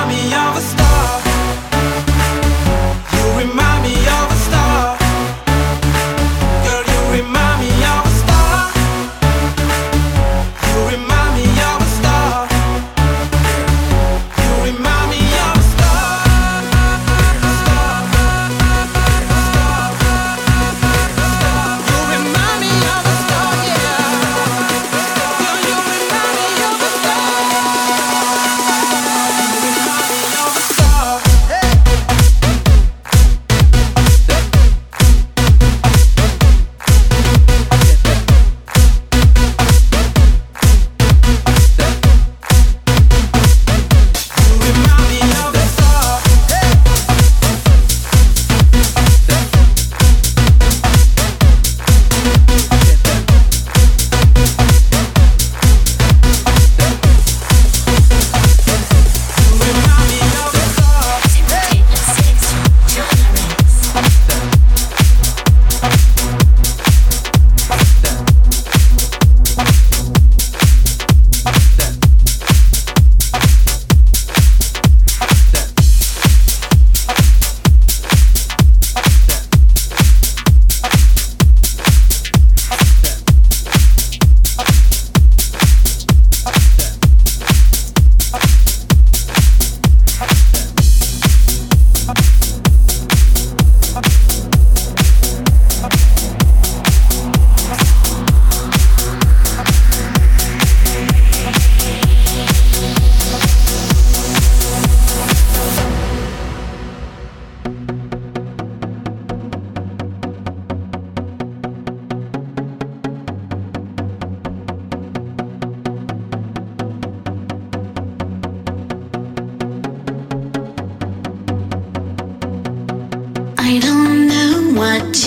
army of a star.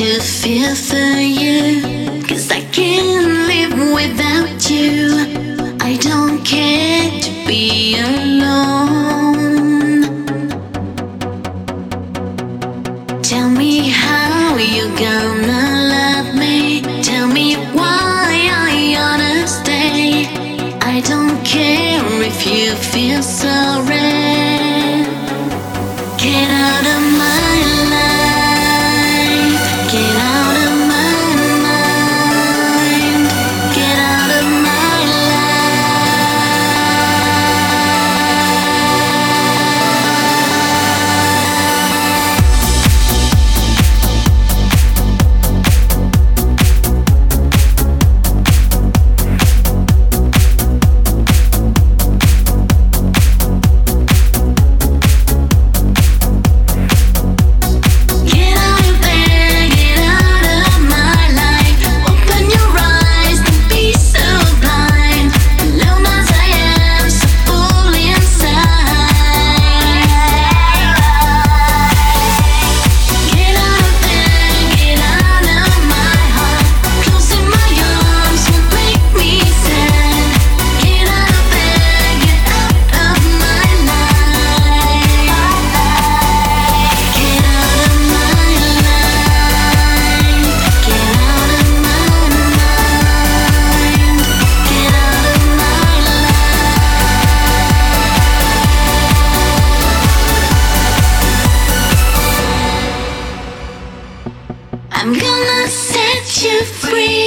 to feel for I can't live without you. I don't care to be alone. Tell me how you gonna love me. Tell me why I ought to stay. I don't care if you feel so. I'm gonna set you free.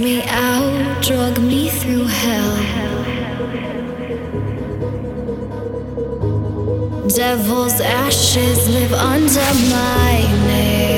Me out, drug me through hell. Devil's ashes live under my name.